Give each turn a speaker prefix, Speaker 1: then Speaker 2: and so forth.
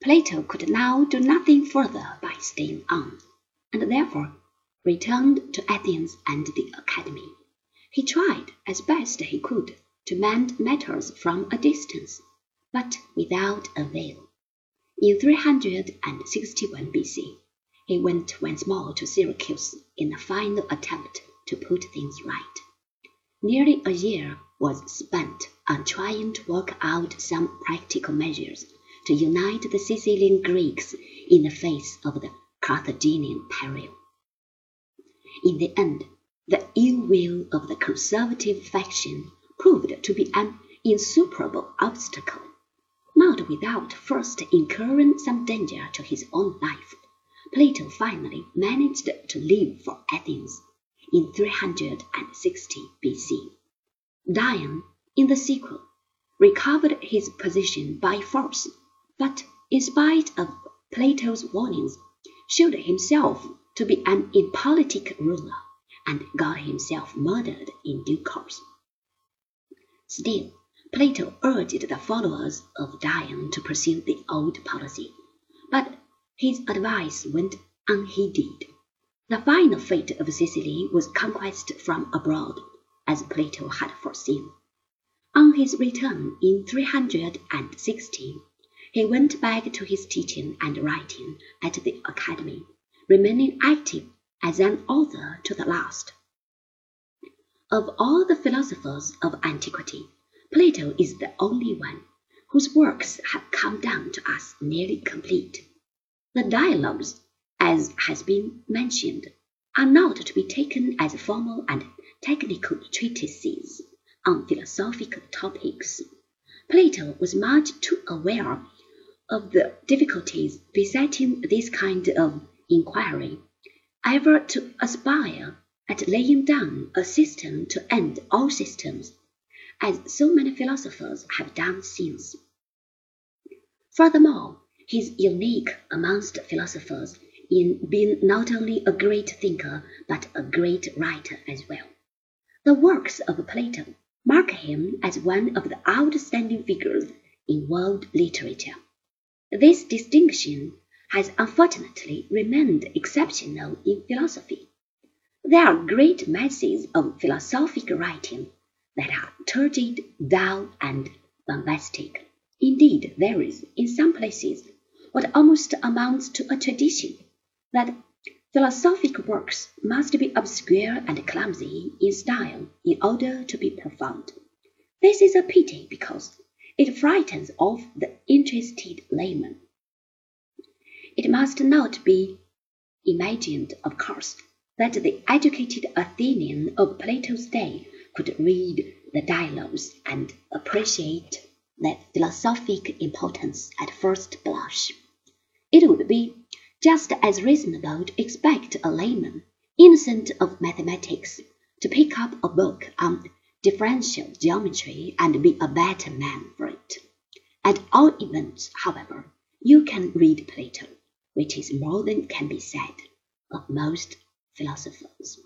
Speaker 1: Plato could now do nothing further by staying on, and therefore returned to Athens and the Academy. He tried as best he could to mend matters from a distance, but without avail. In 361 B.C., he went once more to Syracuse in a final attempt to put things right. Nearly a year was spent on trying to work out some practical measures to unite the Sicilian Greeks in the face of the Carthaginian peril. In the end, the ill will of the conservative faction proved to be an insuperable obstacle. Not without first incurring some danger to his own life, Plato finally managed to leave for Athens in 360 B.C. Dion, in the sequel, recovered his position by force but in spite of Plato's warnings, showed himself to be an impolitic ruler, and got himself murdered in due course. Still, Plato urged the followers of Dion to pursue the old policy, but his advice went unheeded. The final fate of Sicily was conquest from abroad, as Plato had foreseen. On his return in 316, he went back to his teaching and writing at the Academy, remaining active as an author to the last. Of all the philosophers of antiquity, Plato is the only one whose works have come down to us nearly complete. The dialogues, as has been mentioned, are not to be taken as formal and technical treatises on philosophical topics. Plato was much too aware of the difficulties besetting this kind of inquiry, ever to aspire at laying down a system to end all systems, as so many philosophers have done since. Furthermore, he is unique amongst philosophers in being not only a great thinker but a great writer as well. The works of Plato mark him as one of the outstanding figures in world literature. This distinction has unfortunately remained exceptional in philosophy. There are great masses of philosophic writing that are turgid, dull, and bombastic. Indeed, there is, in some places, what almost amounts to a tradition that philosophic works must be obscure and clumsy in style in order to be profound. This is a pity because it frightens off the interested layman. It must not be imagined, of course, that the educated Athenian of Plato's day could read the dialogues and appreciate their philosophic importance at first blush. It would be just as reasonable to expect a layman, innocent of mathematics, to pick up a book on differential geometry and be a better man for. At all events, however, you can read Plato, which is more than can be said of most philosophers.